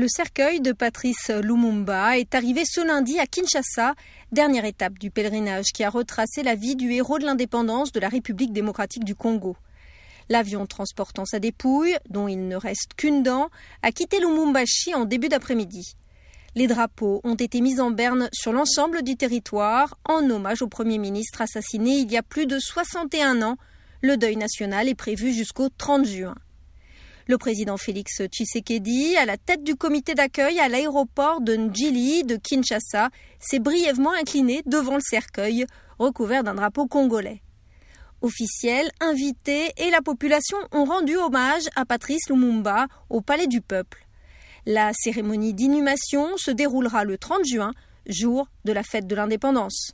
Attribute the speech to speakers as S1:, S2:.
S1: Le cercueil de Patrice Lumumba est arrivé ce lundi à Kinshasa, dernière étape du pèlerinage qui a retracé la vie du héros de l'indépendance de la République démocratique du Congo. L'avion transportant sa dépouille, dont il ne reste qu'une dent, a quitté Lumumbashi en début d'après-midi. Les drapeaux ont été mis en berne sur l'ensemble du territoire en hommage au Premier ministre assassiné il y a plus de 61 ans. Le deuil national est prévu jusqu'au 30 juin. Le président Félix Tshisekedi, à la tête du comité d'accueil à l'aéroport de Ndjili de Kinshasa, s'est brièvement incliné devant le cercueil, recouvert d'un drapeau congolais. Officiels, invités et la population ont rendu hommage à Patrice Lumumba au Palais du Peuple. La cérémonie d'inhumation se déroulera le 30 juin, jour de la fête de l'indépendance.